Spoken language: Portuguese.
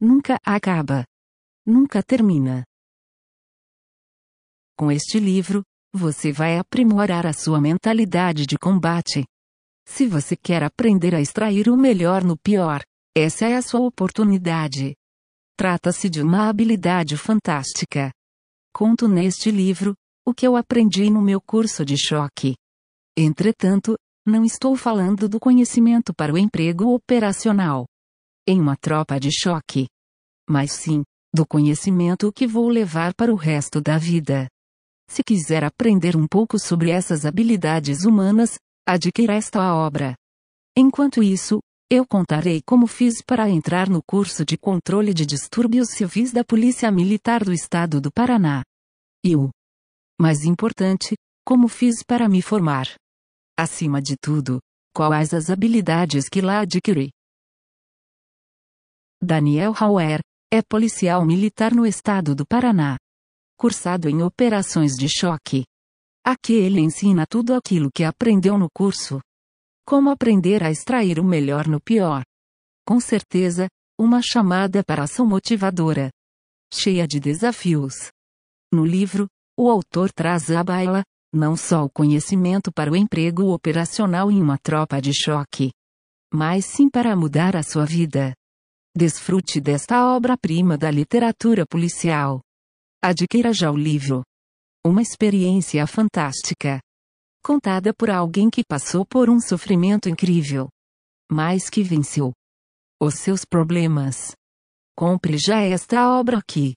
nunca acaba. Nunca termina. Com este livro, você vai aprimorar a sua mentalidade de combate. Se você quer aprender a extrair o melhor no pior, essa é a sua oportunidade. Trata-se de uma habilidade fantástica. Conto neste livro o que eu aprendi no meu curso de choque. Entretanto, não estou falando do conhecimento para o emprego operacional em uma tropa de choque, mas sim do conhecimento que vou levar para o resto da vida. Se quiser aprender um pouco sobre essas habilidades humanas, adquira esta obra. Enquanto isso, eu contarei como fiz para entrar no curso de controle de distúrbios civis da Polícia Militar do Estado do Paraná. E o mais importante, como fiz para me formar. Acima de tudo, quais as habilidades que lá adquiri. Daniel Hauer é policial militar no estado do Paraná. Cursado em operações de choque. Aqui ele ensina tudo aquilo que aprendeu no curso. Como aprender a extrair o melhor no pior. Com certeza, uma chamada para ação motivadora. Cheia de desafios. No livro, o autor traz à baila, não só o conhecimento para o emprego operacional em uma tropa de choque, mas sim para mudar a sua vida. Desfrute desta obra-prima da literatura policial. Adquira já o livro. Uma experiência fantástica contada por alguém que passou por um sofrimento incrível, mas que venceu os seus problemas. Compre já esta obra aqui.